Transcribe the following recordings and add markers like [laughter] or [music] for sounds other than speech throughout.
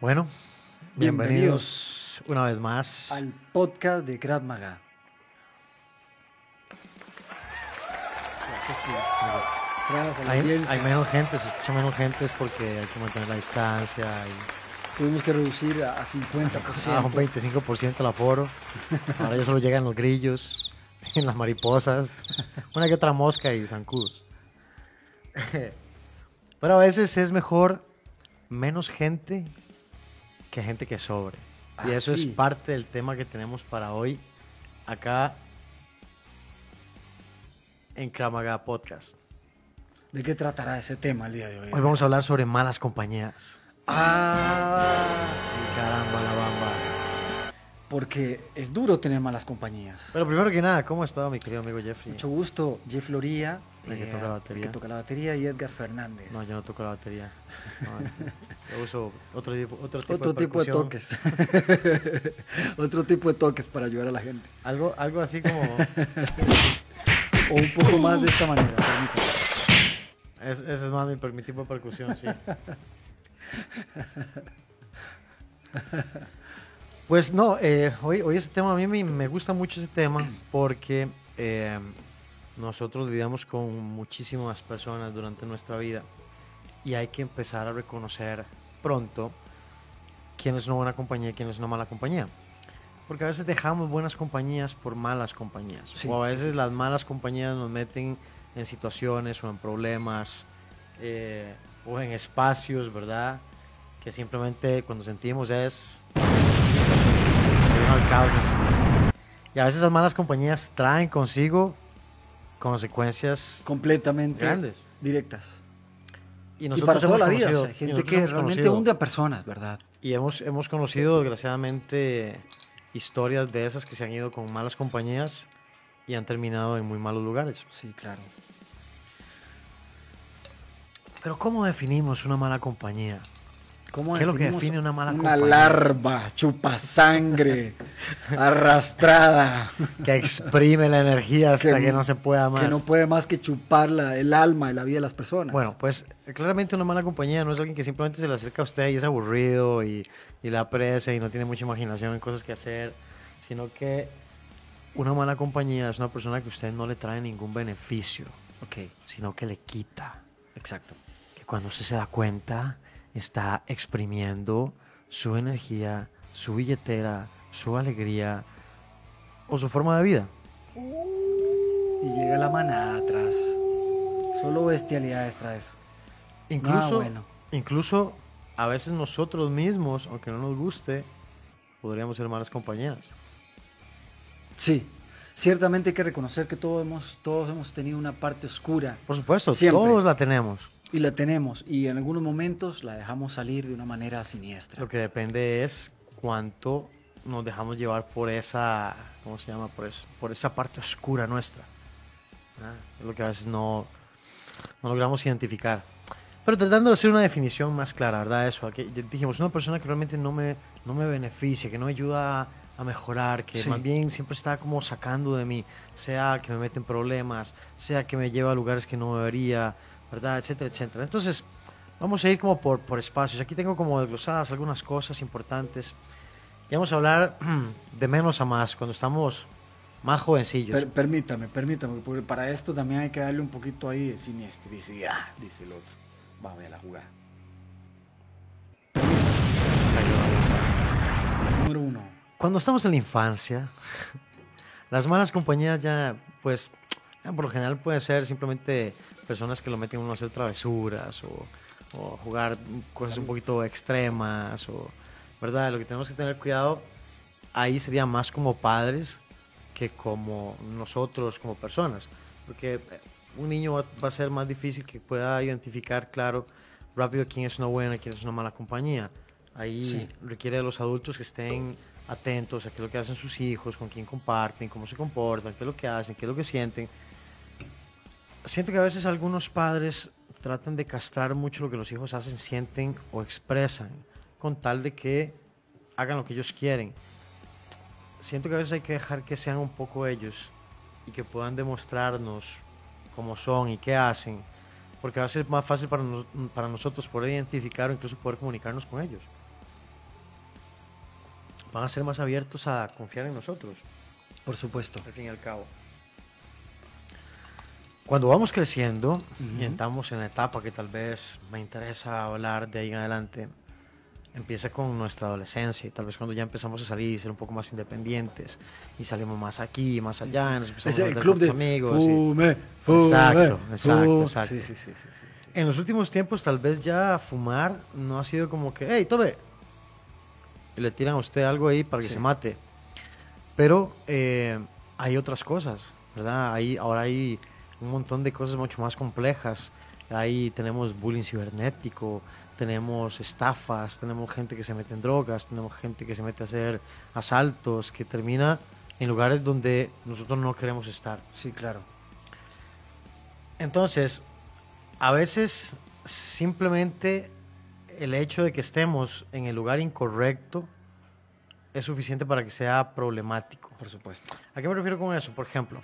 Bueno, bienvenidos, una vez más. al podcast de Krav Maga. Gracias. Gracias a la Hay, menos gente, se escucha menos gente es porque hay que mantener la distancia y Tuvimos que reducir a, a 50%. [laughs] ah, un 25% el aforo. Ahora ya solo llegan los grillos, [laughs] las mariposas, una que otra mosca y zancudos. [laughs] Pero a veces es mejor menos gente que gente que sobre. Y Ah, eso sí. es parte del tema que tenemos para hoy acá en Kramaga Podcast. ¿De qué tratará ese tema el día de hoy? Hoy vamos a hablar sobre malas compañías. Ah, sí. Caramba, la bamba. Porque es duro tener malas compañías. Pero primero que nada, ¿cómo está mi querido amigo Jeffrey? Mucho gusto, Jeff Loría, El que eh, toca la batería. el que toca la batería, y Edgar Fernández. No, yo no toco la batería. No, [laughs] yo uso otro tipo, otro tipo, Otro de, tipo de percusión. toques. [laughs] Otro tipo de toques para ayudar a la gente. Algo, algo así como... [laughs] O un poco más de esta manera. permítame. es- ese es más mi, mi tipo de percusión, sí. Pues no, eh, hoy, hoy ese tema, a mí me, me gusta mucho ese tema porque eh, nosotros lidiamos con muchísimas personas durante nuestra vida y hay que empezar a reconocer pronto quién es una buena compañía y quién es una mala compañía. Porque a veces dejamos buenas compañías por malas compañías. Sí, o a sí, veces sí, las malas compañías nos meten en situaciones o en problemas eh, o en espacios, ¿verdad? Que simplemente cuando sentimos es... se caos. Y a veces las malas compañías traen consigo consecuencias Completamente grandes. directas. Y para toda la vida. conocido- o sea, y gente que realmente conocido- hunde a personas, ¿verdad? Y hemos, hemos conocido, desgraciadamente, historias de esas que se han ido con malas compañías y han terminado en muy malos lugares. Sí, claro. Pero ¿cómo definimos una mala compañía? ¿Cómo ¿Qué es lo que define una mala Una compañía? larva, chupasangre, arrastrada, Que exprime la energía hasta que, Que- no se pueda más. que no puede más que chupar la- el alma y la vida de las personas. Bueno, pues claramente una mala compañía no es alguien que simplemente se le acerca a usted y es aburrido y, y le apresa y no tiene mucha imaginación en cosas que hacer, sino que una mala compañía es una persona que usted no le trae ningún beneficio, ok, sino que le quita. exacto. que cuando usted se da cuenta está exprimiendo su energía, su billetera, su alegría o su forma de vida. Y llega la manada atrás. Solo bestialidades trae eso. Incluso, bueno. incluso a veces nosotros mismos, aunque no nos guste, podríamos ser malas compañías. Sí, ciertamente hay que reconocer que todos hemos, todos hemos tenido una parte oscura Por supuesto, Siempre. todos la tenemos. Y la tenemos y en algunos momentos la dejamos salir de una manera siniestra. Lo que depende es cuánto nos dejamos llevar por esa, ¿cómo se llama? Por, es- por esa parte oscura nuestra. ¿ah? Es lo que a veces no, no logramos identificar. Pero tratando de hacer una definición más clara, ¿verdad? Eso, ya dijimos, una persona que realmente no me, no me beneficia, que no me ayuda a, mejorar, que Sí. más bien siempre está como sacando de mí, sea que me mete en problemas, sea que me lleva a lugares que no debería, ¿verdad? Etcétera, etcétera. Entonces, vamos a ir como por, por espacios. Aquí tengo como desglosadas algunas cosas importantes. Y vamos a hablar [clears throat] de menos a más, cuando estamos más jovencillos. Per- permítame, permítame, porque para esto también hay que darle un poquito ahí de siniestricidad, dice el otro. Va a la jugada. Número uno. Cuando estamos en la infancia, [laughs] las malas compañías ya, pues, por lo general pueden ser simplemente personas que lo meten a uno a hacer travesuras o, o jugar cosas un poquito extremas o, ¿verdad? Lo que tenemos que tener cuidado ahí sería más como padres que como nosotros como personas, porque eh, un niño va, va a ser más difícil que pueda identificar claro rápido quién es una buena y quién es una mala compañía. Ahí Sí. requiere de los adultos que estén atentos a qué es lo que hacen sus hijos, con quién comparten, cómo se comportan, qué es lo que hacen, qué es lo que sienten. Siento que a veces algunos padres tratan de castrar mucho lo que los hijos hacen, sienten o expresan, con tal de que hagan lo que ellos quieren. Siento que a veces hay que dejar que sean un poco ellos y que puedan demostrarnos cómo son y qué hacen, porque va a ser más fácil para, para nosotros poder identificar o incluso poder comunicarnos con ellos. Van a ser más abiertos a confiar en nosotros, Por supuesto. al fin y al cabo. Cuando vamos creciendo Ujú. y entramos en la etapa que tal vez me interesa hablar de ahí en adelante, empieza con nuestra adolescencia y tal vez cuando ya empezamos a salir y ser un poco más independientes y salimos más aquí, más allá, nos empezamos Es a el club de amigos. y- fume, fume, Exacto, exacto, fume. exacto. Sí, sí, sí, sí. En los últimos tiempos tal vez ya fumar no ha sido como que, hey, tome, y le tiran a usted algo ahí para que Sí. se mate. Pero eh, hay otras cosas, ¿verdad? Hay, ahora hay un montón de cosas mucho más complejas. Ahí tenemos bullying cibernético, tenemos estafas, tenemos gente que se mete en drogas, tenemos gente que se mete a hacer asaltos, que termina en lugares donde nosotros no queremos estar. Sí, claro. Entonces, a veces simplemente el hecho de que estemos en el lugar incorrecto es suficiente para que sea problemático. Por supuesto. ¿A qué me refiero con eso? Por ejemplo,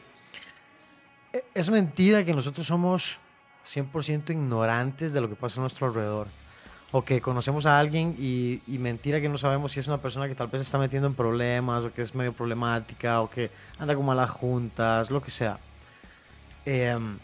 e- es mentira que nosotros somos 100% ignorantes de lo que pasa a nuestro alrededor. O que conocemos a alguien y, y mentira que no sabemos si es una persona que tal vez se está metiendo en problemas o que es medio problemática o que anda con malas juntas, lo que sea. Em,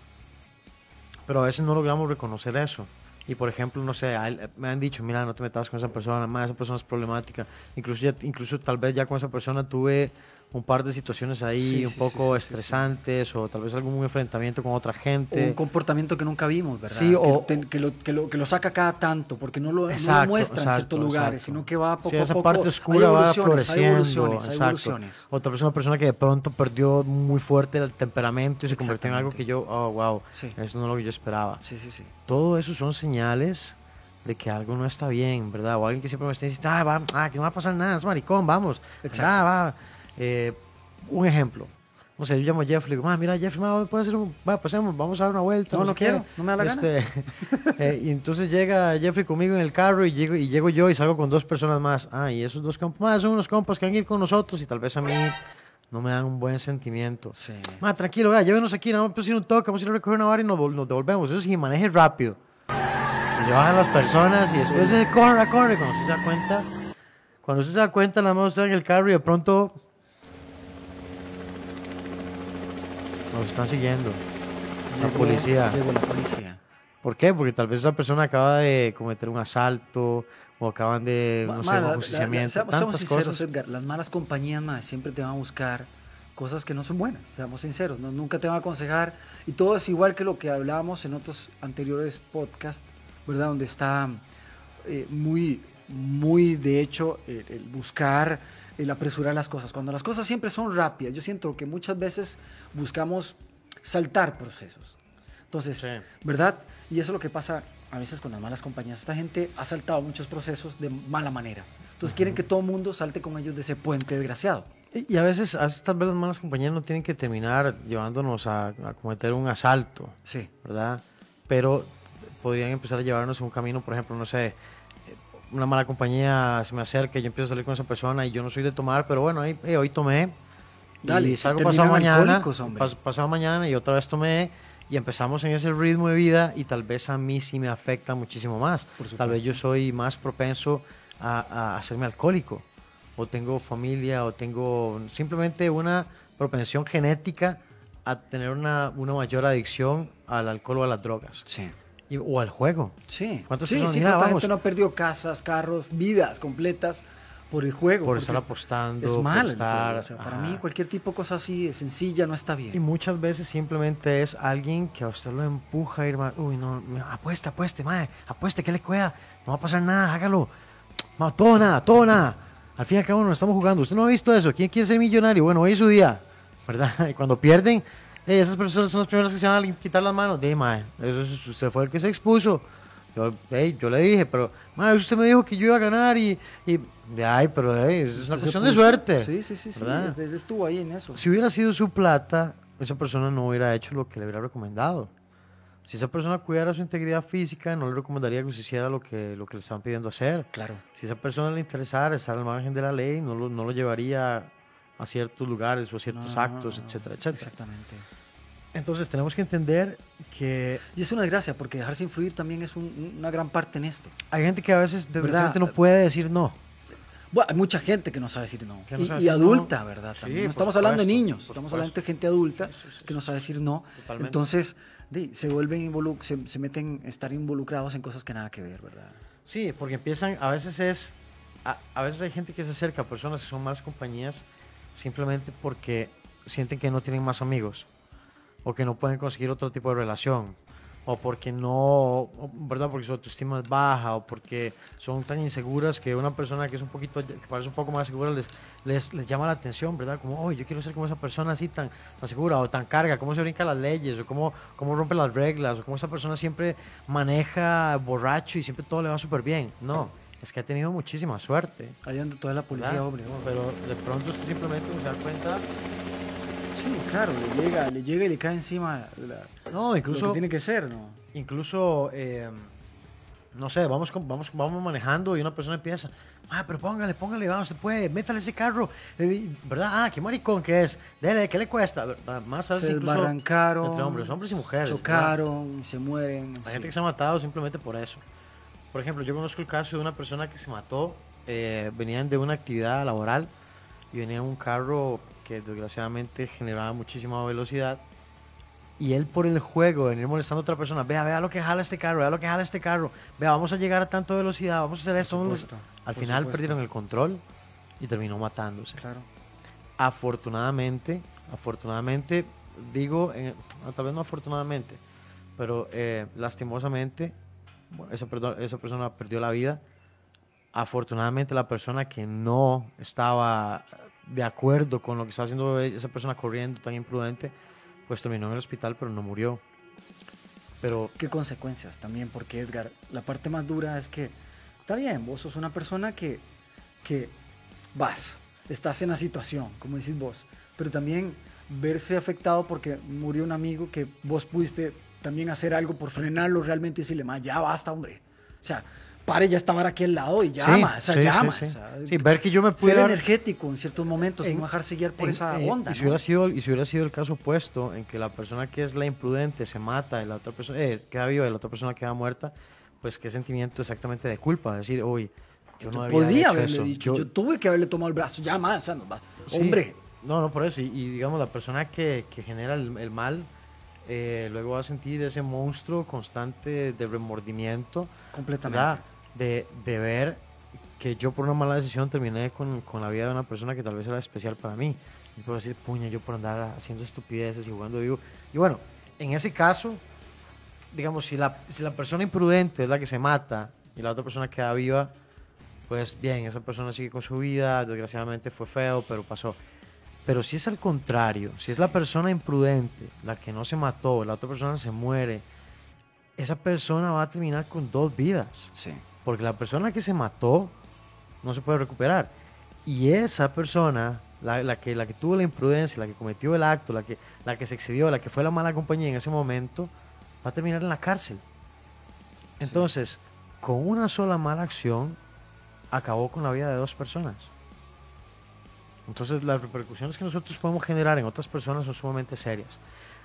pero a veces no logramos reconocer eso. Y por ejemplo, no sé, me han dicho, mira, no te metas con esa persona, más esa persona es problemática. Incluso, ya, incluso tal vez ya con esa persona tuve un par de situaciones ahí Sí, un sí, poco sí, estresantes o tal vez algún enfrentamiento con otra O gente. un comportamiento que nunca vimos, ¿verdad? Sí, que, o- te- que lo, que, lo, que lo saca cada tanto, porque no lo, no lo Exacto, muestra en exacto, ciertos lugares, exacto. sino que va poco Sí, a esa poco. parte oscura va evoluciones, hay floreciendo. evoluciones, hay exacto. evoluciones. O tal vez una persona que de pronto perdió muy fuerte el temperamento y se convirtió en algo que yo, oh, wow, eso no es lo que yo esperaba. Sí, sí, sí. Todo eso son señales de que algo no está bien, ¿verdad? O alguien que siempre me está diciendo, ah, va, ah, que no va a pasar nada, es maricón, vamos. Exacto. Ah, va. Eh, un ejemplo. No sé, yo llamo a Jeff, le digo, ah, mira, Jeff, ma, ¿puedes hacer un, va, pasemos, vamos a dar una vuelta. No, no qué". quiero, no me da la gana. Este, [laughs] eh, y entonces llega Jeffrey conmigo en el carro y llego, y llego yo y salgo con dos personas más. Ah, y esos dos compas, más son unos compas que van a ir con nosotros y tal vez a mí no me dan un buen sentimiento. Sí. Ma, tranquilo, vea, llévenos aquí, más pues, ir un toque, vamos a ir a recoger una vara y nos, nos devolvemos. Eso sí, maneje rápido. Y se bajan las personas y después de corre, corre. Cuando usted se da cuenta, cuando usted se da cuenta, nada más usted en el carro y de pronto nos están siguiendo. La policía. Llegó la policía. ¿Por qué? Porque tal vez esa persona acaba de cometer un asalto o acaban de, no sé, un la- la- ajusticiamiento, seamos, sinceros, cosas. Edgar, las malas compañías ma, siempre te van a buscar cosas que no son buenas, seamos sinceros, no- nunca te van a aconsejar y todo es igual que lo que hablábamos en otros anteriores podcasts, ¿verdad? Donde está eh, muy, muy de hecho el, el buscar, el apresurar las cosas. Cuando las cosas siempre son rápidas, yo siento que muchas veces buscamos saltar procesos. Entonces, Sí. ¿verdad? Y eso es lo que pasa a veces con las malas compañías. Esta gente ha saltado muchos procesos de mala manera. Entonces quieren que todo el mundo salte con ellos de ese puente desgraciado. Y y a veces, a veces tal vez las malas compañías no tienen que terminar llevándonos a, a cometer un asalto, Sí. ¿verdad? Pero podrían empezar a llevarnos en un camino, por ejemplo, no sé, una mala compañía se me acerca y yo empiezo a salir con esa persona y yo no soy de tomar, pero bueno, eh, hoy tomé. Dale, y salgo pasado mañana, pas- pasado mañana y otra vez tomé y empezamos en ese ritmo de vida y tal vez a mí sí me afecta muchísimo más. Tal vez yo soy más propenso a, a hacerme alcohólico o tengo familia o tengo simplemente una propensión genética a tener una, una mayor adicción al alcohol o a las drogas Sí. Y- o al juego. Sí. ¿Cuántas sí, sí, Mira, gente no ha perdido casas, carros, vidas completas por el juego. Por estar apostando, Es mal. estar- o sea, para mí cualquier tipo de cosa así de sencilla no está Y bien. muchas veces simplemente es alguien que a usted lo empuja a ir, uy, no, apueste, apueste, mae, apueste, que le cuida, no va a pasar nada, hágalo. Ma, todo nada, todo nada. Al fin y al cabo no estamos jugando. Usted no ha visto eso. ¿Quién quiere ser millonario? Bueno, hoy es su día, ¿verdad? Y [laughs] cuando pierden, eh, esas personas son las primeras que se van a quitar las manos. De, mae, eso es- usted fue el que se expuso. Yo, ey, yo le dije, pero, mae, usted me dijo que yo iba a ganar y, y ay, pero ey, es una cuestión de suerte. Sí, sí, sí. sí desde- estuvo ahí en eso. Si hubiera sido su plata, esa persona no hubiera hecho lo que le hubiera recomendado. Si esa persona cuidara su integridad física, no le recomendaría que se hiciera lo que, lo que le estaban pidiendo hacer. Claro. Si esa persona le interesara estar al margen de la ley, no lo, no lo llevaría a ciertos lugares o a ciertos No, actos, no, etcétera, etcétera. Exactamente. Entonces tenemos que entender que Y es una desgracia porque dejarse influir también es un- una gran parte en esto. hay gente que a veces desgraciadamente no puede decir no. Bueno, hay mucha gente que no sabe decir no. Y, sabe y decir no. adulta, ¿verdad? Sí, También. No estamos hablando de niños, estamos hablando de gente adulta Sí, sí, sí. que no sabe decir no. Totalmente. Entonces, se vuelven se, se meten a estar involucrados en cosas que nada que ver, ¿verdad? Sí, porque empiezan, a veces es, a, a veces hay gente que se acerca a personas que son malas compañías simplemente porque sienten que no tienen más amigos o que no pueden conseguir otro tipo de relación o porque no, ¿verdad? Porque su autoestima es baja o porque son tan inseguras que una persona que es un poquito, que parece un poco más segura les, les, les llama la atención, ¿verdad? Como, oh, yo quiero ser como esa persona así tan, tan segura o tan carga, cómo se brinca las leyes o cómo, cómo rompe las reglas o cómo esa persona siempre maneja borracho y siempre todo le va súper bien. No, es que ha tenido muchísima suerte. Ahí anda toda la policía, ¿verdad? hombre. Pero de pronto usted simplemente se da cuenta. Sí, claro, le llega, le llega y le cae encima la- No, lo incluso. que tiene que ser, ¿no? incluso eh, no sé, vamos, vamos, vamos manejando y una persona empieza, ah, pero póngale, póngale, vamos, se puede, métale ese carro, eh, ¿verdad? Ah, qué maricón que es, dele, ¿qué le cuesta? Más a veces Se desbarrancaron, entre hombres, hombres y mujeres. ¿verdad? chocaron, se mueren. Hay sí. gente que se ha matado simplemente por eso. Por ejemplo, yo conozco el caso de una persona que se mató, eh, venían de una actividad laboral y venía en un carro que desgraciadamente generaba muchísima velocidad. Y él por el juego, venir molestando a otra persona, vea, vea lo que jala este carro, vea lo que jala este carro, vea, vamos a llegar a tanta velocidad, vamos a hacer esto. Supuesto, Al final supuesto. perdieron el control y terminó matándose. Claro. Afortunadamente, afortunadamente, digo, no, tal vez no afortunadamente, pero eh, lastimosamente, bueno, esa, esa persona perdió la vida. Afortunadamente, la persona que no estaba de acuerdo con lo que estaba haciendo esa persona corriendo tan imprudente, pues terminó en el hospital, pero no murió. Pero ¿Qué consecuencias también? Porque Edgar, la parte más dura es que, está bien, vos sos una persona que, que vas, estás en la situación, como decís vos, pero también verse afectado porque murió un amigo que vos pudiste también hacer algo por frenarlo realmente y decirle, más ya basta, hombre. O sea, pare ya estar aquí al lado y llama, o sea, sí, sí, llama. sí. o sea, Sí, ver que yo me pude ser dar- energético en ciertos momentos En- no dejarse guiar por En- esa eh, onda. Y si, ¿no? hubiera sido, y si hubiera sido el caso opuesto, en que la persona que es la imprudente se mata y la otra persona eh, queda viva y la otra persona queda muerta, pues qué sentimiento exactamente de culpa, decir, uy, yo no había Podía hecho haberle eso. dicho, yo, tuve que haberle tomado el brazo, ya más, o sea, no va- Sí. hombre. No, no, por eso. Y, y, digamos, la persona que, que genera el, el mal, eh, luego va a sentir ese monstruo constante de remordimiento, Completamente. ¿verdad? De, de ver que yo por una mala decisión terminé con, con la vida de una persona que tal vez era especial para mí. Y puedo decir, puña, yo por andar haciendo estupideces y jugando vivo. Y bueno, en ese caso, digamos, si la, si la persona imprudente es la que se mata y la otra persona queda viva, pues bien, esa persona sigue con su vida, desgraciadamente fue feo, pero pasó. Pero si es al contrario, si es la persona imprudente, la que no se mató, la otra persona se muere, esa persona va a terminar con dos vidas. Sí. Porque la persona que se mató no se puede recuperar. Y esa persona, la, la que, la que tuvo la imprudencia, la que cometió el acto, la que, la que se excedió, la que fue la mala compañía en ese momento, va a terminar en la cárcel. Entonces, con una sola mala acción, acabó con la vida de dos personas. Entonces, las repercusiones que nosotros podemos generar en otras personas son sumamente serias.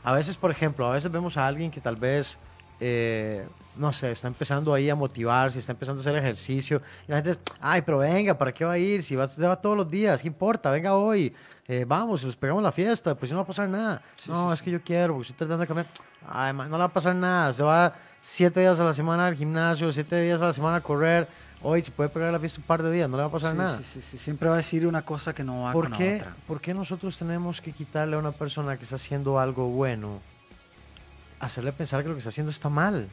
A veces, por ejemplo, a veces vemos a alguien que tal vez, eh, no sé, está empezando ahí a motivarse, está empezando a hacer ejercicio, y la gente es, ay, pero venga, ¿para qué va a ir? Si va, se va todos los días, ¿qué importa? Venga hoy, eh, vamos, nos pegamos la fiesta, pues no va a pasar nada. Sí, no, sí, es que yo quiero, porque estoy tratando de cambiar. Ay, man, no le va a pasar nada, se va siete días a la semana al gimnasio, siete días a la semana a correr, hoy se puede pegar la fiesta un par de días, no le va a pasar nada. sí, sí, sí. Siempre va a decir una cosa que no va ¿Por con la qué, otra. ¿Por qué nosotros tenemos que quitarle a una persona que está haciendo algo bueno, hacerle pensar que lo que está haciendo está mal?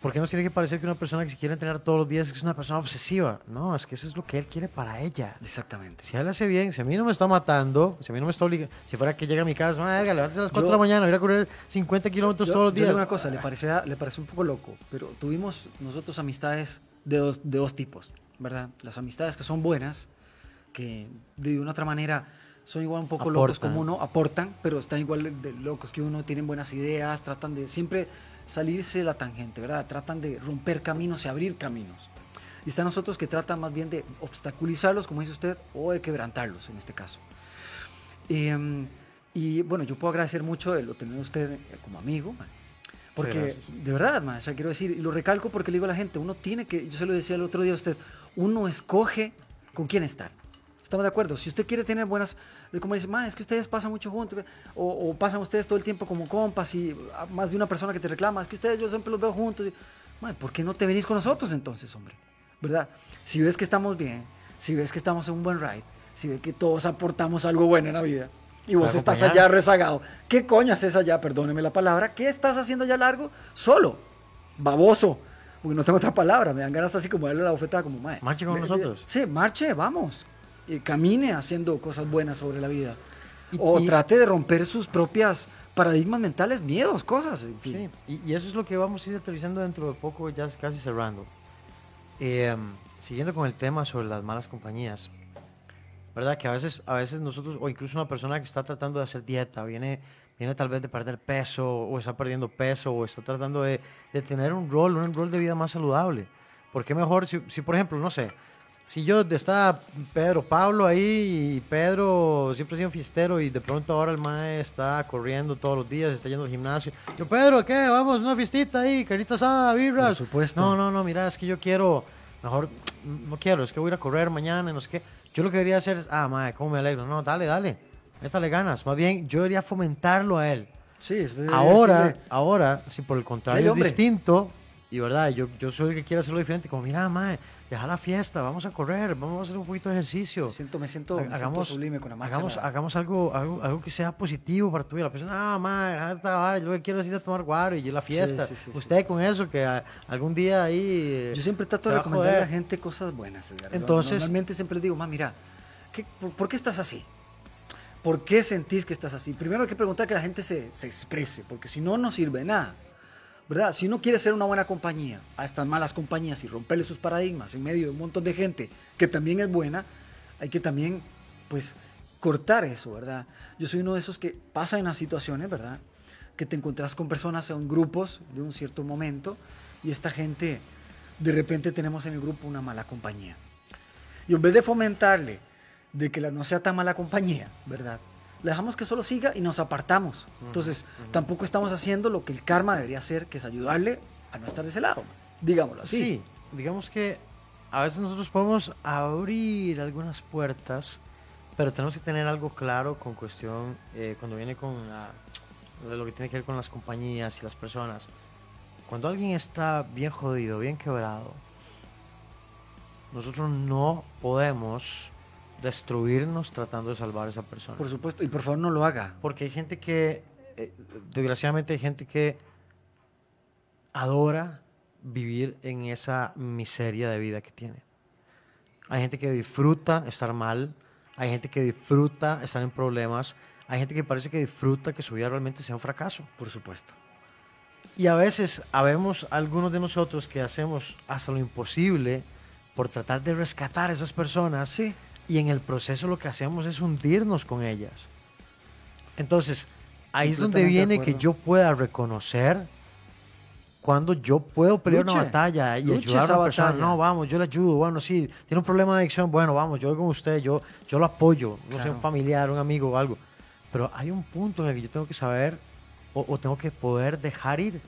¿Por qué nos tiene que parecer que una persona que se quiere entrenar todos los días es una persona obsesiva? No, es que eso es lo que él quiere para ella. Exactamente. Si él hace bien, si a mí no me está matando, si a mí no me está obligando, si fuera que llega a mi casa, "Ah, venga, levántese a las 4 de la mañana, ir a correr 50 kilómetros todos los yo días. digo una cosa, le parecerá, le parece un poco loco, pero tuvimos nosotros amistades de dos, de dos tipos, ¿verdad? Las amistades que son buenas, que de una otra manera son igual un poco locos como uno, aportan, pero están igual de- locos que uno, tienen buenas ideas, tratan de siempre salirse de la tangente, ¿verdad? Tratan de romper caminos y abrir caminos. Y están nosotros que tratan más bien de obstaculizarlos, como dice usted, o de quebrantarlos en este caso. Eh, y bueno, yo puedo agradecer mucho de lo tener a usted eh, como amigo, man. porque Gracias. de verdad, man, o sea, quiero decir, y lo recalco porque le digo a la gente, uno tiene que, yo se lo decía el otro día a usted, uno escoge con quién estar. Estamos de acuerdo. Si usted quiere tener buenas, como dice, "Ma, es que ustedes pasan mucho juntos, o, o pasan ustedes todo el tiempo como compas y ah, más de una persona que te reclama, es que ustedes yo siempre los veo juntos. Y, "Ma, ¿Por qué no te venís con nosotros entonces, hombre? ¿Verdad? Si ves que estamos bien, si ves que estamos en un buen ride, si ves que todos aportamos algo bueno en la vida y vos estás allá rezagado, ¿qué coño haces allá? Perdóneme la palabra. ¿Qué estás haciendo allá largo? Solo. Baboso. Porque no tengo otra palabra. Me dan ganas así como darle la bofetada como, mae. Marche con me- nosotros. Sí, marche, vamos. Y camine haciendo cosas buenas sobre la vida. Y- o y- trate de romper sus propias paradigmas mentales, miedos, cosas. En fin. Sí, y, y eso es lo que vamos a ir aterrizando dentro de poco, ya casi cerrando. Eh, siguiendo con el tema sobre las malas compañías, ¿verdad? Que a veces, a veces nosotros, o incluso una persona que está tratando de hacer dieta, viene, viene tal vez de perder peso, o está perdiendo peso, o está tratando de, de tener un rol, un rol de vida más saludable. ¿Por qué mejor si, si, por ejemplo, no sé, si yo está Pedro Pablo ahí y Pedro siempre ha sido fiestero y de pronto ahora el mae está corriendo todos los días, está yendo al gimnasio. Yo, Pedro, ¿qué? Vamos, una fiestita ahí, carita asada, birras. Por supuesto. No, no, no, mira, es que yo quiero, mejor, no quiero, es que voy a ir a correr mañana, no sé qué. Yo lo que quería hacer es, ah, mae, ¿cómo me alegro? No, dale, dale, métale ganas. Más bien, yo debería fomentarlo a él. Sí, Ahora, decirle, ahora, si por el contrario es distinto, y verdad, yo, yo soy el que quiere hacerlo diferente, como, mira, mae, deja la fiesta, vamos a correr, vamos a hacer un poquito de ejercicio. Me siento, me siento, me siento hagamos, sublime con la marcha. hagamos, la- hagamos algo, algo, algo que sea positivo para tu vida. La persona, ah, mae, deja de trabajar, yo lo que quiero es ir a tomar guaro y yo la fiesta. sí, sí, Usted con eso, que a- algún día ahí... eh, Yo siempre trato de va a recomendarle a la joder. gente cosas buenas. Edgardo. Entonces- Normalmente siempre les digo, ma, mira, ¿qué- por, por qué estás así? ¿Por qué sentís que estás así? Primero hay que preguntar que la gente se, se exprese, porque si no, no sirve nada. ¿Verdad? Si uno quiere ser una buena compañía a estas malas compañías y romperle sus paradigmas en medio de un montón de gente que también es buena, hay que también, pues, cortar eso, ¿verdad? Yo soy uno de esos que pasa en las situaciones, ¿verdad? Que te encontrás con personas en grupos de un cierto momento y esta gente, de repente tenemos en el grupo una mala compañía. Y en vez de fomentarle de que la no sea tan mala compañía, ¿verdad? Le dejamos que solo siga y nos apartamos. Entonces, tampoco estamos haciendo lo que el karma debería hacer, que es ayudarle a no estar de ese lado. Digámoslo así. Sí, digamos que a veces nosotros podemos abrir algunas puertas, pero tenemos que tener algo claro con cuestión, eh, cuando viene con la- lo que tiene que ver con las compañías y las personas. Cuando alguien está bien jodido, bien quebrado, nosotros no podemos destruirnos tratando de salvar a esa persona. Por supuesto. Y por favor no lo haga. Porque hay gente que, eh, desgraciadamente hay gente que adora vivir en esa miseria de vida que tiene. Hay gente que disfruta estar mal, hay gente que disfruta estar en problemas, hay gente que parece que disfruta que su vida realmente sea un fracaso. Por supuesto. Y a veces habemos algunos de nosotros que hacemos hasta lo imposible por tratar de rescatar a esas personas Sí. Y en el proceso lo que hacemos es hundirnos con ellas. Entonces, ahí es donde viene que yo pueda reconocer cuando yo puedo pelear una batalla y ayudar a una persona. batalla. No, vamos, yo le ayudo. Bueno, sí, tiene un problema de adicción. Bueno, vamos, yo voy con usted, yo, yo lo apoyo. No sé, Claro. un familiar, un amigo o algo. Pero hay un punto en el que yo tengo que saber o, o tengo que poder dejar ir.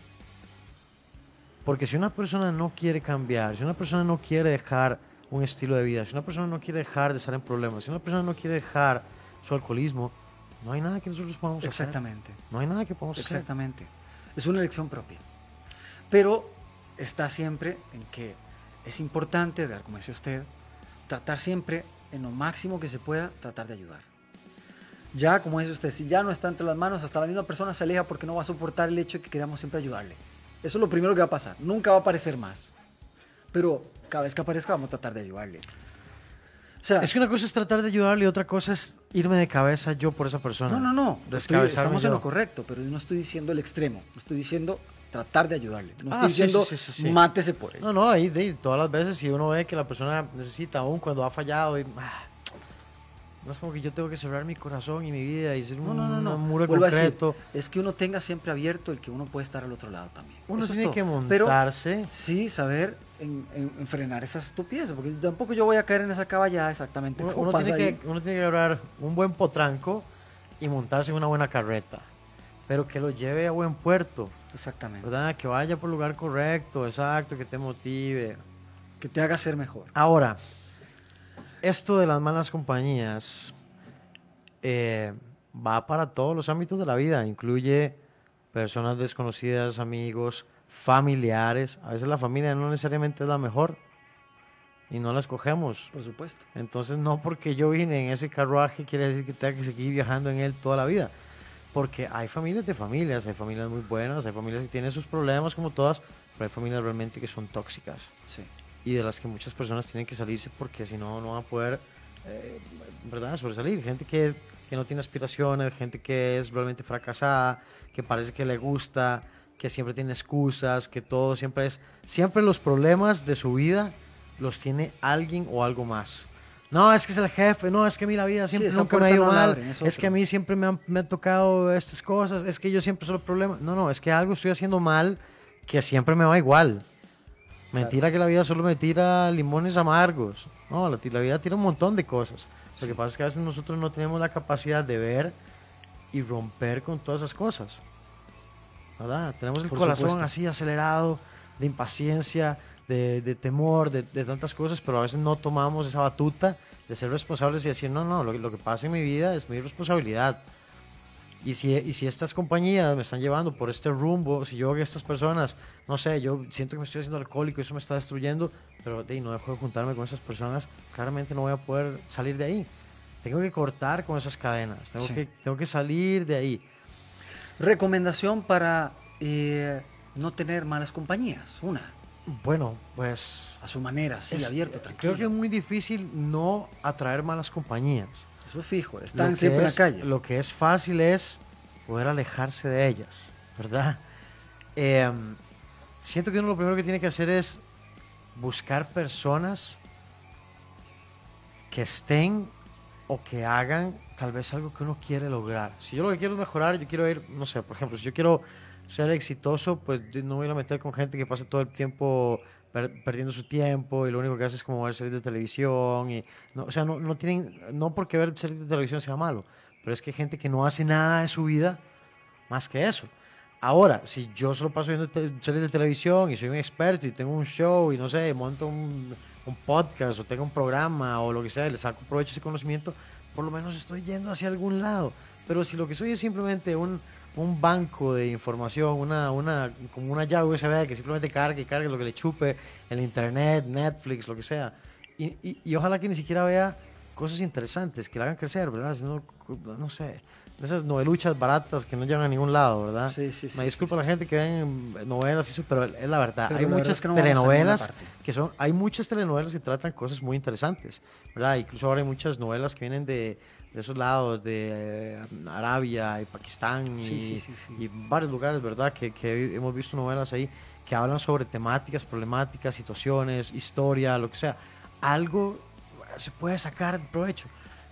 Porque si una persona no quiere cambiar, si una persona no quiere dejar un estilo de vida, si una persona no quiere dejar de estar en problemas, si una persona no quiere dejar su alcoholismo, no hay nada que nosotros podamos hacer. Exactamente. No hay nada que podamos hacer. Exactamente. Es una elección propia. Pero está siempre en que es importante, dar, como dice usted, tratar siempre en lo máximo que se pueda, tratar de ayudar. Ya, como dice usted, si ya no está entre las manos, hasta la misma persona se aleja porque no va a soportar el hecho de que queramos siempre ayudarle. Eso es lo primero que va a pasar. Nunca va a aparecer más. Pero cada vez que aparezca vamos a tratar de ayudarle. O sea, Es que una cosa es tratar de ayudarle y otra cosa es irme de cabeza yo por esa persona. No, no, no. Estoy- estamos en lo correcto, pero yo no estoy diciendo el extremo. Estoy diciendo tratar de ayudarle. No Ah, estoy sí, diciendo sí, sí, sí, sí. mátese por él. No, no, ahí de, todas las veces si uno ve que la persona necesita, aún cuando ha fallado, y, ah, no es como que yo tengo que cerrar mi corazón y mi vida y ser No, un, no, no, no. un muro a decir, concreto. es que uno tenga siempre abierto el que uno puede estar al otro lado también. Uno Eso es tiene que Pero montarse. sí saber en, en- en frenar esas estupideces, porque tampoco yo voy a caer en esa caballada exactamente. Uno, uno tiene ahí. que, uno tiene que un buen potranco y montarse en una buena carreta, pero que lo lleve a buen puerto, Exactamente. ¿verdad? Que vaya por el lugar correcto, exacto, que te motive. Que te haga ser mejor. Ahora, esto de las malas compañías eh, va para todos los ámbitos de la vida, incluye personas desconocidas, amigos, familiares. A veces la familia no necesariamente es la mejor y no la escogemos. Por supuesto. Entonces, no porque yo vine en ese carruaje quiere decir que tenga que seguir viajando en él toda la vida. Porque hay familias de familias, hay familias muy buenas, hay familias que tienen sus problemas como todas, pero hay familias realmente que son tóxicas. Sí. Y de las que muchas personas tienen que salirse porque si no, no van a poder, eh, ¿verdad?, sobresalir. Gente que, que no tiene aspiraciones, gente que es realmente fracasada, que parece que le gusta, que siempre tiene excusas, que todo siempre es, siempre los problemas de su vida los tiene alguien o algo más. No, es que es el jefe, no, es que a mí la vida siempre esa nunca me ha ido no mal, abren, es es que a mí siempre me han, me han tocado estas cosas, es que yo siempre soy el problema. No, no, es que algo estoy haciendo mal que siempre me va igual. Mentira que la vida solo me tira limones amargos. No, la, la vida tira un montón de cosas. Lo que pasa es que a veces nosotros no tenemos la capacidad de ver y romper con todas esas cosas. ¿Verdad? Tenemos el Por corazón supuesto. así acelerado, de impaciencia, de, de temor, de, de tantas cosas, pero a veces no tomamos esa batuta de ser responsables y decir, no, no, lo, lo que pasa en mi vida es mi responsabilidad. Y si, y si estas compañías me están llevando por este rumbo, si yo veo que estas personas, no sé, yo siento que me estoy haciendo alcohólico y eso me está destruyendo, pero ahí, no dejo de juntarme con esas personas, claramente no voy a poder salir de ahí. Tengo que cortar con esas cadenas, tengo, Sí. que, tengo que salir de ahí. Recomendación para eh, no tener malas compañías. Una, Bueno, pues a su manera, sí, es- abierto, tranquilo. creo que es muy difícil no atraer malas compañías. Eso es fijo, están siempre en la calle. Lo que es fácil es poder alejarse de ellas, ¿verdad? Em, siento que uno lo primero que tiene que hacer es buscar personas que estén o que hagan tal vez algo que uno quiere lograr. Si yo lo que quiero es mejorar, yo quiero ir, no sé, por ejemplo, si yo quiero ser exitoso, pues no voy a meter con gente que pasa todo el tiempo per- perdiendo su tiempo y lo único que hace es como ver series de televisión y no, o sea, no, no tienen no porque ver series de televisión sea malo, pero es que hay gente que no hace nada de su vida más que eso. Ahora, si yo solo paso viendo series de televisión y soy un experto y tengo un show y no sé, monto un, un podcast o tengo un programa o lo que sea, le saco provecho ese conocimiento, por lo menos estoy yendo hacia algún lado. Pero si lo que soy es simplemente un, un banco de información, una, una, como una llave USB que simplemente cargue y cargue lo que le chupe, el internet, Netflix, lo que sea, y, y, y ojalá que ni siquiera vea cosas interesantes que la hagan crecer, ¿verdad? Si no, no sé, esas noveluchas baratas que no llevan a ningún lado, ¿verdad? Sí, sí, sí, Me sí, disculpa sí, la gente que ven novelas y eso, pero es la verdad. Pero hay la verdad muchas es que no a telenovelas que son, hay muchas telenovelas que tratan cosas muy interesantes, ¿verdad? Incluso ahora hay muchas novelas que vienen de, de esos lados, de eh, Arabia y Pakistán y, Sí, sí, sí, y varios lugares, ¿verdad? Que, que hemos visto novelas ahí que hablan sobre temáticas, problemáticas, situaciones, historia, lo que sea. Algo se puede sacar provecho.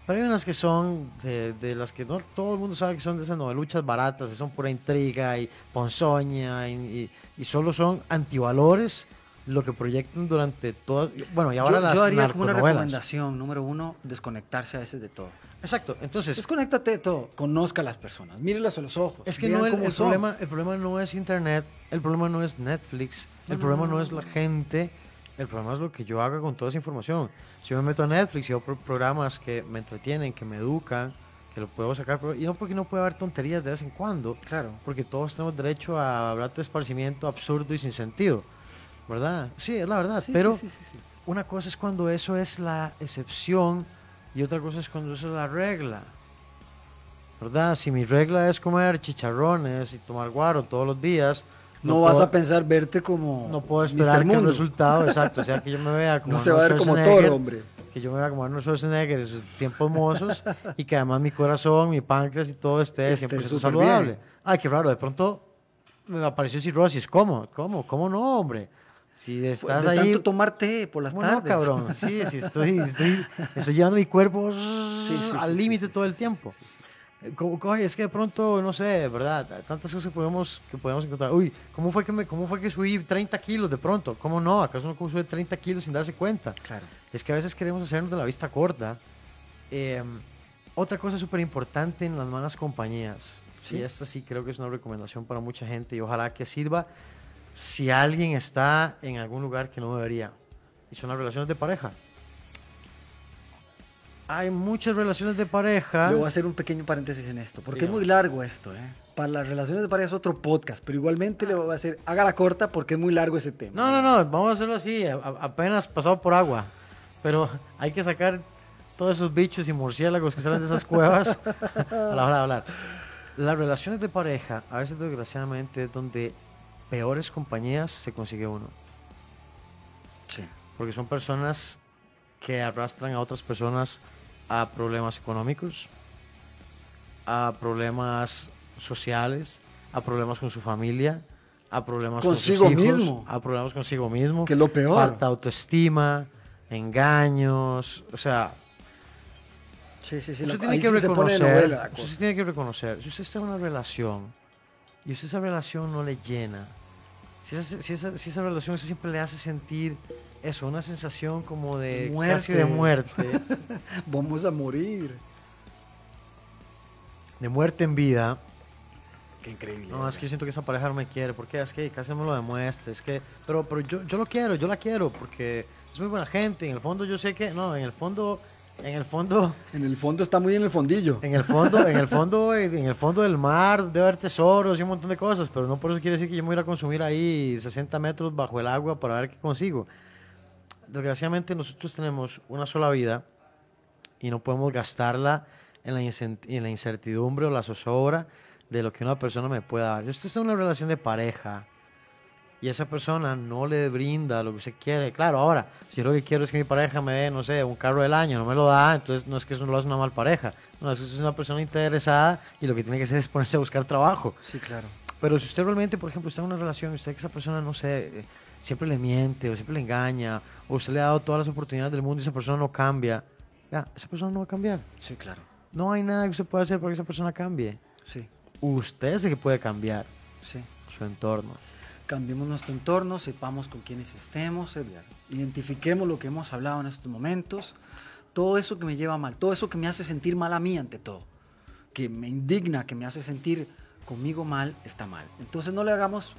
Pero hay unas que son de, de las que no todo el mundo sabe que son de esas noveluchas baratas, que son pura intriga y ponzoña y, y- y solo son antivalores lo que proyectan durante todo. Bueno, y ahora yo, las yo haría como una recomendación, número uno, desconectarse a veces de todo. Exacto, entonces Desconéctate de todo, conozca a las personas, mírelas a los ojos. es que no el, problema, el problema no es internet, el problema no es Netflix, No, el no, problema no, es la gente, el problema es lo que yo haga con toda esa información. Si yo me meto a Netflix y veo pro- programas que me entretienen, que me educan, que lo puedo sacar, pero- y no porque no puede haber tonterías de vez en cuando, Claro. porque todos tenemos derecho a hablar de esparcimiento absurdo y sin sentido, ¿verdad? Sí, es la verdad, Sí, pero sí, sí. una cosa es cuando eso es la excepción y otra cosa es cuando eso es la regla. ¿Verdad? Si mi regla es comer chicharrones y tomar guaro todos los días, No, vas puedo- a pensar verte como no puedo esperar que el resultado, exacto, sea que yo me vea [laughs] como No se va a ver como Thor, hombre. Que yo me vea como Arnold Schwarzenegger en sus tiempos mozos [laughs] y que además mi corazón, mi páncreas y todo esté Esté 100% súper saludable. bien. Ay, qué raro, de pronto me apareció cirrosis. ¿Cómo? ¿Cómo? ¿Cómo no, hombre? Si estás de ahí tanto tomar té por las ¿Cómo no, tardes. cabrón? [laughs] Sí, sí, estoy, estoy, estoy llevando mi cuerpo Sí, sí, al límite todo el tiempo. Eh, es que de pronto, no sé, ¿verdad? Tantas cosas que podemos, que podemos encontrar. Uy, ¿cómo fue, que me, ¿cómo fue que subí 30 kilos de pronto? ¿Cómo no? ¿Acaso no sube 30 kilos sin darse cuenta? Claro. Es que a veces queremos hacernos de la vista corta. Eh, otra cosa súper importante en las malas compañías, Sí. y esta sí creo que es una recomendación para mucha gente y ojalá que sirva si alguien está en algún lugar que no debería, y son las relaciones de pareja. hay muchas relaciones de pareja. Le voy a hacer un pequeño paréntesis en esto, porque Dígame. es muy largo esto, ¿eh? Para las relaciones de pareja es otro podcast, pero igualmente le voy a hacer, haga la corta porque es muy largo ese tema. No, no, no, vamos a hacerlo así, a- apenas pasado por agua. Pero hay que sacar todos esos bichos y murciélagos que salen de esas cuevas a la hora de hablar. Las relaciones de pareja, a veces desgraciadamente, es donde peores compañías se consigue uno. Sí. Porque son personas que arrastran a otras personas a problemas económicos, a problemas sociales, a problemas con su familia, a problemas Consigo con sus hijos, mismo. a problemas consigo mismo, Que es lo peor. falta autoestima, engaños, o sea, Sí, sí, sí. usted la- tiene que sí se pone reconocer, novela la usted tiene que reconocer, si usted está en una relación y usted esa relación no le llena, si esa, si esa, si esa relación usted siempre le hace sentir eso, una sensación como de casi de Muerte. muerte, [laughs] Vamos a morir. de muerte en vida, Qué increíble. no, es que yo siento que esa pareja no me quiere, porque es que casi me lo demuestra, es que, pero, pero yo, yo lo quiero, yo la quiero, porque es muy buena gente, en el fondo yo sé que, no, en el fondo, en el fondo, En el fondo está muy en el fondillo. En el fondo, en el fondo, en el fondo del mar debe haber tesoros y un montón de cosas, pero no por eso quiere decir que yo me voy a ir a consumir ahí 60 metros bajo el agua para ver qué consigo. Desgraciadamente nosotros tenemos una sola vida y no podemos gastarla en la, en la incertidumbre o la zozobra de lo que una persona me pueda dar. Usted está en una relación de pareja y esa persona no le brinda lo que usted quiere, claro, ahora, si yo lo que quiero es que mi pareja me dé, no sé, un carro del año, no me lo da, entonces no es que eso no lo hace una mal pareja, no, es que usted es una persona interesada y lo que tiene que hacer es ponerse a buscar trabajo. Sí, claro. Pero si usted realmente, por ejemplo, está en una relación y usted que esa persona, no sé, eh, siempre le miente o siempre le engaña, o usted le ha dado todas las oportunidades del mundo y esa persona no cambia, ya, esa persona no va a cambiar. Sí, claro. No hay nada que usted pueda hacer para que esa persona cambie. Sí, Usted es el que puede cambiar sí. su entorno. Cambiemos nuestro entorno, sepamos con quiénes estemos, Edgar. Identifiquemos lo que hemos hablado en estos momentos. Todo eso que me lleva mal, todo eso que me hace sentir mal a mí ante todo, que me indigna, que me hace sentir conmigo mal, está mal. Entonces no le hagamos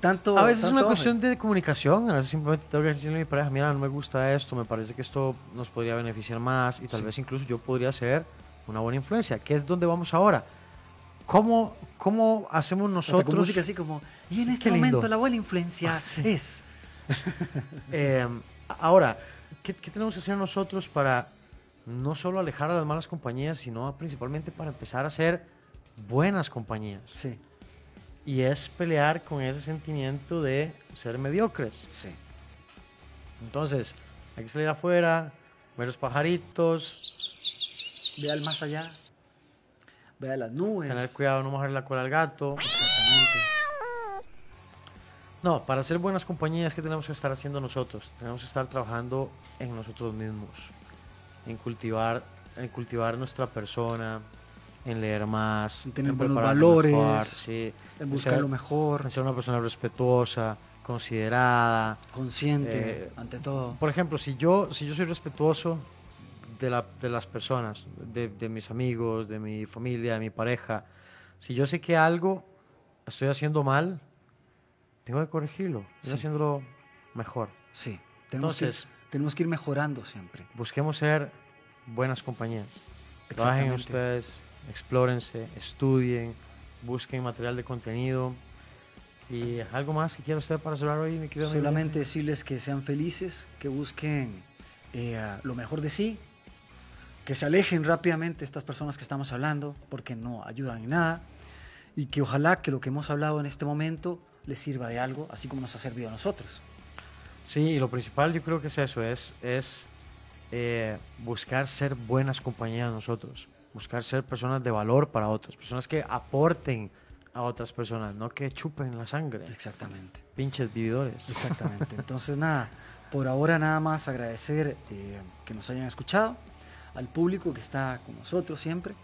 tanto... A veces es tanto una ojo. cuestión de comunicación. A veces simplemente tengo que decirle a mi pareja, mira, no me gusta esto, me parece que esto nos podría beneficiar más y tal Sí. vez incluso yo podría ser una buena influencia, que es donde vamos ahora. ¿Cómo, cómo hacemos Hasta nosotros? con música así como, y en este lindo. momento la buena influencia Ah, sí. es... [laughs] Eh, ahora, ¿qué, qué tenemos que hacer nosotros para no solo alejar a las malas compañías, sino principalmente para empezar a ser buenas compañías? Sí, Y es pelear con ese sentimiento de ser mediocres. sí. Entonces, hay que salir afuera, ver los pajaritos, Vea el más allá, vea las nubes. tener cuidado no mojar la cola al gato. Exactamente. No, para ser buenas compañías, ¿qué tenemos que estar haciendo nosotros? Tenemos que estar trabajando en nosotros mismos, en cultivar, en cultivar nuestra persona, en leer más, En tener en buenos valores, mejor, sí, En buscar ser- lo mejor, en ser una persona respetuosa, considerada. consciente, Eh, ante todo. Por ejemplo, si yo, si yo soy respetuoso de, la- de las personas, de, de mis amigos, de mi familia, de mi pareja, si yo sé que algo estoy haciendo mal, tengo que corregirlo, ir Sí. haciéndolo mejor. Sí, tenemos, Entonces, que, tenemos que ir mejorando siempre. busquemos ser buenas compañías. Trabajen ustedes, explórense, estudien, busquen material de contenido. ¿Y algo más que quiera usted para cerrar hoy, mi querido amigo? Solamente decirles que sean felices, que busquen eh, lo mejor de sí, que se alejen rápidamente estas personas que estamos hablando, porque no ayudan en nada, y que ojalá que lo que hemos hablado en este momento les sirva de algo, así como nos ha servido a nosotros. Sí, y lo principal yo creo que es eso, es, es eh, buscar ser buenas compañías nosotros, buscar ser personas de valor para otros, personas que aporten a otras personas, no que chupen la sangre, Exactamente. pinches vividores. Exactamente. [laughs] Entonces, nada, por ahora nada más agradecer eh, que nos hayan escuchado, al público que está con nosotros siempre,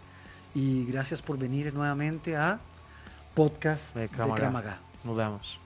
y gracias por venir nuevamente a Podcast De de Krav Maga. Krav Maga. Nos vemos.